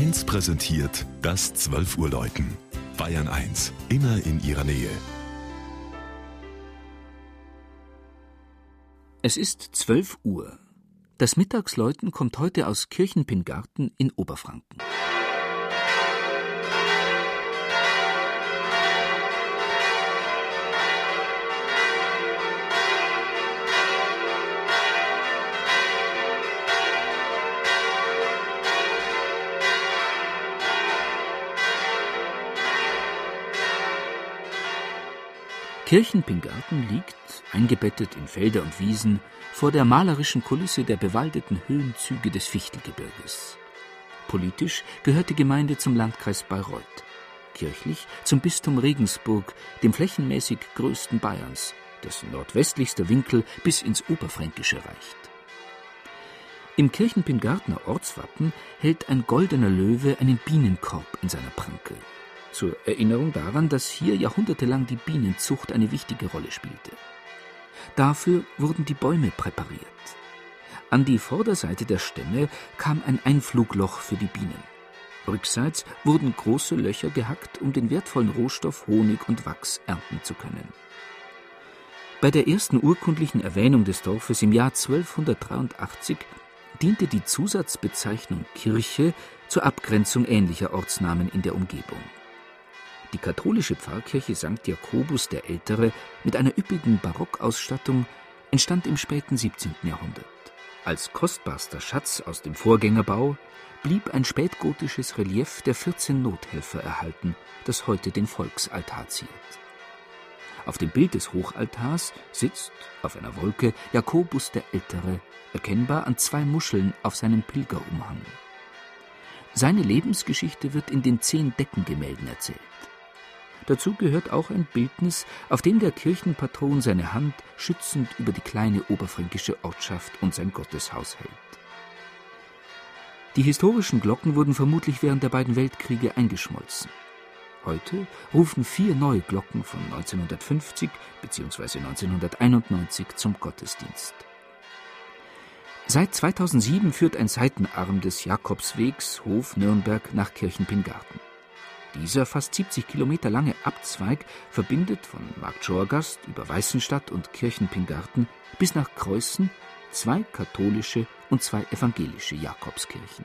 1 präsentiert das 12 Uhr Läuten. Bayern 1, immer in ihrer Nähe. Es ist 12 Uhr. Das Mittagsläuten kommt heute aus Kirchenpingarten in Oberfranken. Kirchenpingarten liegt, eingebettet in Felder und Wiesen, vor der malerischen Kulisse der bewaldeten Höhenzüge des Fichtelgebirges. Politisch gehört die Gemeinde zum Landkreis Bayreuth, kirchlich zum Bistum Regensburg, dem flächenmäßig größten Bayerns, dessen nordwestlichster Winkel bis ins Oberfränkische reicht. Im Kirchenpingartner Ortswappen hält ein goldener Löwe einen Bienenkorb in seiner Pranke zur Erinnerung daran, dass hier jahrhundertelang die Bienenzucht eine wichtige Rolle spielte. Dafür wurden die Bäume präpariert. An die Vorderseite der Stämme kam ein Einflugloch für die Bienen. Rückseits wurden große Löcher gehackt, um den wertvollen Rohstoff Honig und Wachs ernten zu können. Bei der ersten urkundlichen Erwähnung des Dorfes im Jahr 1283 diente die Zusatzbezeichnung Kirche zur Abgrenzung ähnlicher Ortsnamen in der Umgebung. Die katholische Pfarrkirche St. Jakobus der Ältere mit einer üppigen Barockausstattung entstand im späten 17. Jahrhundert. Als kostbarster Schatz aus dem Vorgängerbau blieb ein spätgotisches Relief der 14 Nothelfer erhalten, das heute den Volksaltar ziert. Auf dem Bild des Hochaltars sitzt auf einer Wolke Jakobus der Ältere, erkennbar an zwei Muscheln auf seinem Pilgerumhang. Seine Lebensgeschichte wird in den zehn Deckengemälden erzählt. Dazu gehört auch ein Bildnis, auf dem der Kirchenpatron seine Hand schützend über die kleine oberfränkische Ortschaft und sein Gotteshaus hält. Die historischen Glocken wurden vermutlich während der beiden Weltkriege eingeschmolzen. Heute rufen vier neue Glocken von 1950 bzw. 1991 zum Gottesdienst. Seit 2007 führt ein Seitenarm des Jakobswegs Hof Nürnberg nach Kirchenpingarten. Dieser fast 70 Kilometer lange Abzweig verbindet von Marktschorgast über Weißenstadt und Kirchenpingarten bis nach Kreuzen zwei katholische und zwei evangelische Jakobskirchen.